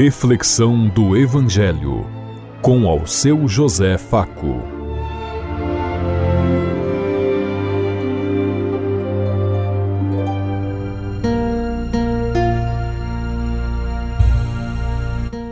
Reflexão do Evangelho com ao seu José Faco.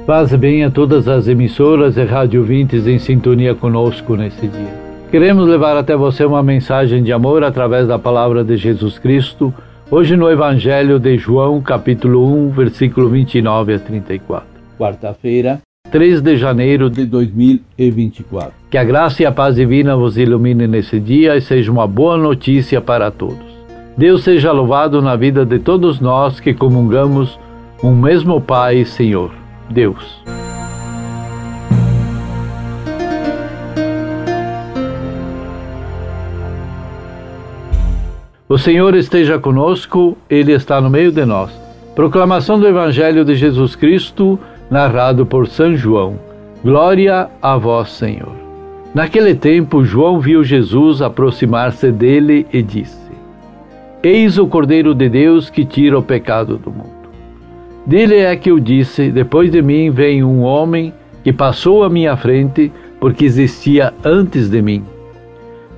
Paz bem a todas as emissoras e rádio ouvintes em sintonia conosco nesse dia. Queremos levar até você uma mensagem de amor através da palavra de Jesus Cristo Hoje no Evangelho de João, capítulo 1, versículo 29 a 34. Quarta-feira, 3 de janeiro de 2024. Que a graça e a paz divina vos ilumine nesse dia e seja uma boa notícia para todos. Deus seja louvado na vida de todos nós que comungamos um mesmo Pai e Senhor, Deus. O Senhor esteja conosco, Ele está no meio de nós. Proclamação do Evangelho de Jesus Cristo, narrado por São João. Glória a vós, Senhor. Naquele tempo, João viu Jesus aproximar-se dele e disse: Eis o Cordeiro de Deus que tira o pecado do mundo. Dele é que eu disse: Depois de mim vem um homem que passou à minha frente, porque existia antes de mim.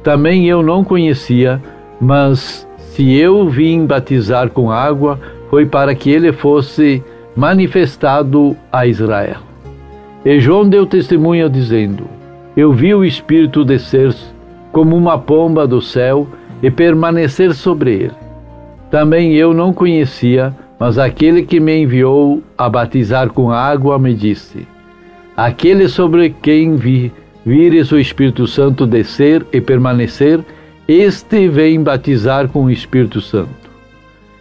Também eu não conhecia, mas se eu vim batizar com água, foi para que ele fosse manifestado a Israel. E João deu testemunho dizendo: Eu vi o Espírito descer como uma pomba do céu e permanecer sobre ele. Também eu não conhecia, mas aquele que me enviou a batizar com água me disse: Aquele sobre quem vi, vires o Espírito Santo descer e permanecer, este vem batizar com o Espírito Santo.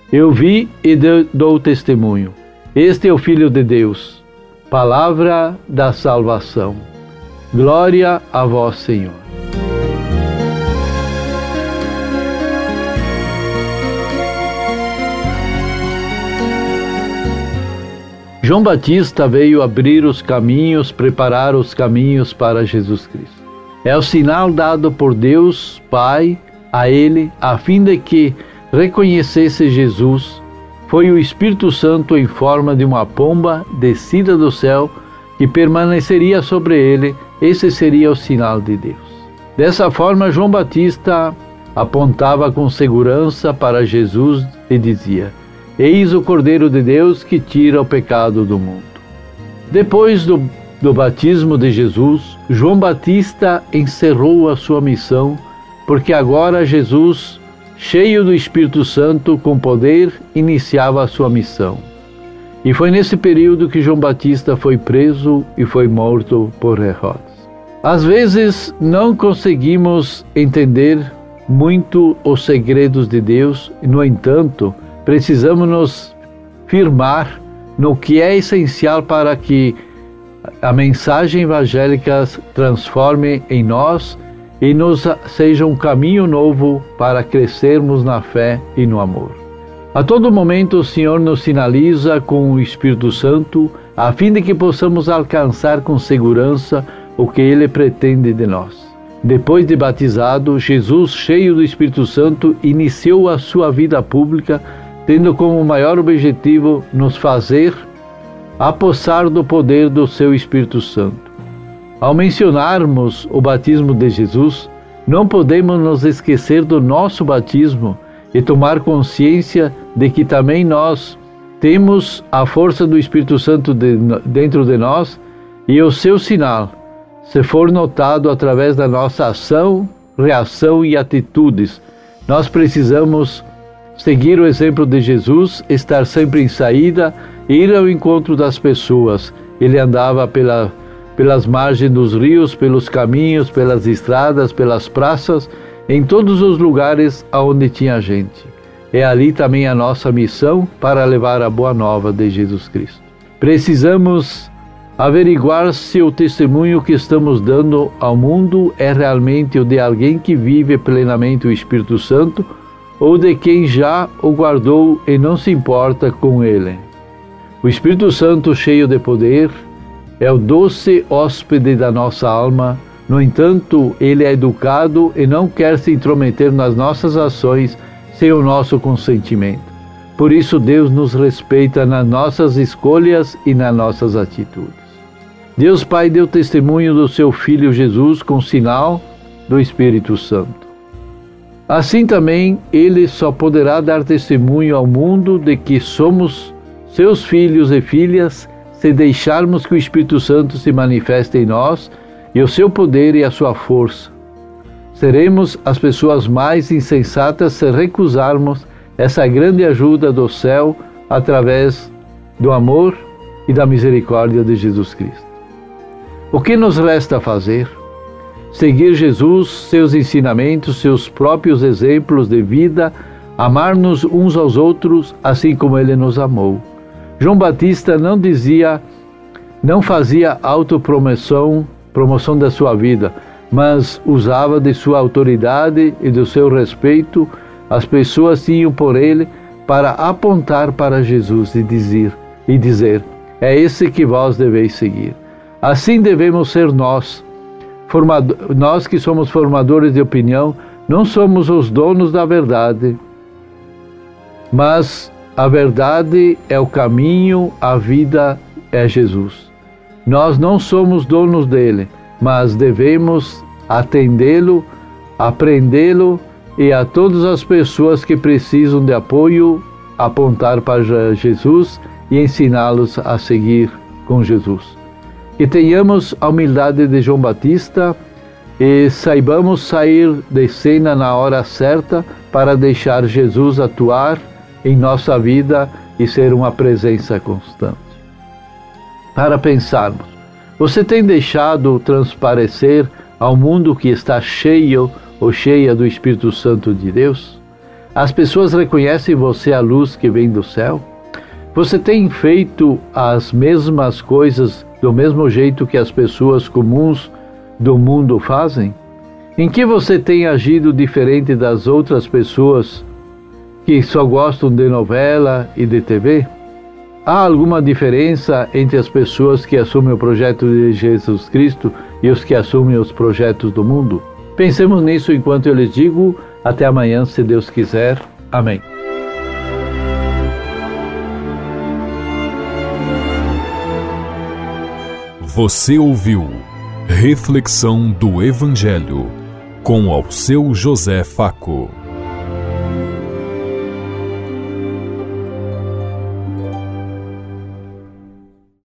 Eu vi e dou testemunho. Este é o Filho de Deus, palavra da salvação. Glória a vós, Senhor. João Batista veio abrir os caminhos, preparar os caminhos para Jesus Cristo. É o sinal dado por Deus Pai a ele, a fim de que reconhecesse Jesus. Foi o Espírito Santo em forma de uma pomba descida do céu que permaneceria sobre ele. Esse seria o sinal de Deus. Dessa forma, João Batista apontava com segurança para Jesus e dizia: Eis o Cordeiro de Deus que tira o pecado do mundo. Depois do do batismo de Jesus, João Batista encerrou a sua missão, porque agora Jesus, cheio do Espírito Santo, com poder, iniciava a sua missão. E foi nesse período que João Batista foi preso e foi morto por Herodes. Às vezes não conseguimos entender muito os segredos de Deus, no entanto, precisamos nos firmar no que é essencial para que a mensagem evangélica transforme em nós e nos seja um caminho novo para crescermos na fé e no amor. A todo momento o Senhor nos sinaliza com o Espírito Santo, a fim de que possamos alcançar com segurança o que ele pretende de nós. Depois de batizado, Jesus, cheio do Espírito Santo, iniciou a sua vida pública, tendo como maior objetivo nos fazer apossar do poder do seu Espírito Santo. Ao mencionarmos o batismo de Jesus, não podemos nos esquecer do nosso batismo e tomar consciência de que também nós temos a força do Espírito Santo de, dentro de nós e o seu sinal, se for notado através da nossa ação, reação e atitudes. Nós precisamos seguir o exemplo de Jesus, estar sempre em saída ir ao encontro das pessoas. Ele andava pela, pelas margens dos rios, pelos caminhos, pelas estradas, pelas praças, em todos os lugares aonde tinha gente. É ali também a nossa missão para levar a boa nova de Jesus Cristo. Precisamos averiguar se o testemunho que estamos dando ao mundo é realmente o de alguém que vive plenamente o Espírito Santo ou de quem já o guardou e não se importa com ele. O Espírito Santo, cheio de poder, é o doce hóspede da nossa alma. No entanto, ele é educado e não quer se intrometer nas nossas ações sem o nosso consentimento. Por isso, Deus nos respeita nas nossas escolhas e nas nossas atitudes. Deus Pai deu testemunho do seu Filho Jesus com sinal do Espírito Santo. Assim também ele só poderá dar testemunho ao mundo de que somos seus filhos e filhas se deixarmos que o Espírito Santo se manifeste em nós e o seu poder e a sua força. Seremos as pessoas mais insensatas se recusarmos essa grande ajuda do céu através do amor e da misericórdia de Jesus Cristo. O que nos resta fazer? Seguir Jesus, seus ensinamentos, seus próprios exemplos de vida, amar-nos uns aos outros assim como ele nos amou. João Batista não dizia, não fazia autopromoção, promoção da sua vida, mas usava de sua autoridade e do seu respeito as pessoas tinham por ele para apontar para Jesus e dizer, e dizer: É esse que vós deveis seguir. Assim devemos ser nós. Formado, nós que somos formadores de opinião, não somos os donos da verdade, mas a verdade é o caminho, a vida é Jesus. Nós não somos donos dele, mas devemos atendê-lo, aprendê-lo e a todas as pessoas que precisam de apoio apontar para Jesus e ensiná-los a seguir com Jesus. Que tenhamos a humildade de João Batista e saibamos sair de cena na hora certa para deixar Jesus atuar em nossa vida e ser uma presença constante. Para pensarmos, você tem deixado transparecer ao mundo que está cheio ou cheia do Espírito Santo de Deus? As pessoas reconhecem você a luz que vem do céu? Você tem feito as mesmas coisas do mesmo jeito que as pessoas comuns do mundo fazem? Em que você tem agido diferente das outras pessoas que só gostam de novela e de TV? Há alguma diferença entre as pessoas que assumem o projeto de Jesus Cristo e os que assumem os projetos do mundo? Pensemos nisso enquanto eu lhes digo. Até amanhã, se Deus quiser. Amém. Você ouviu Reflexão do Evangelho com ao seu José Faco.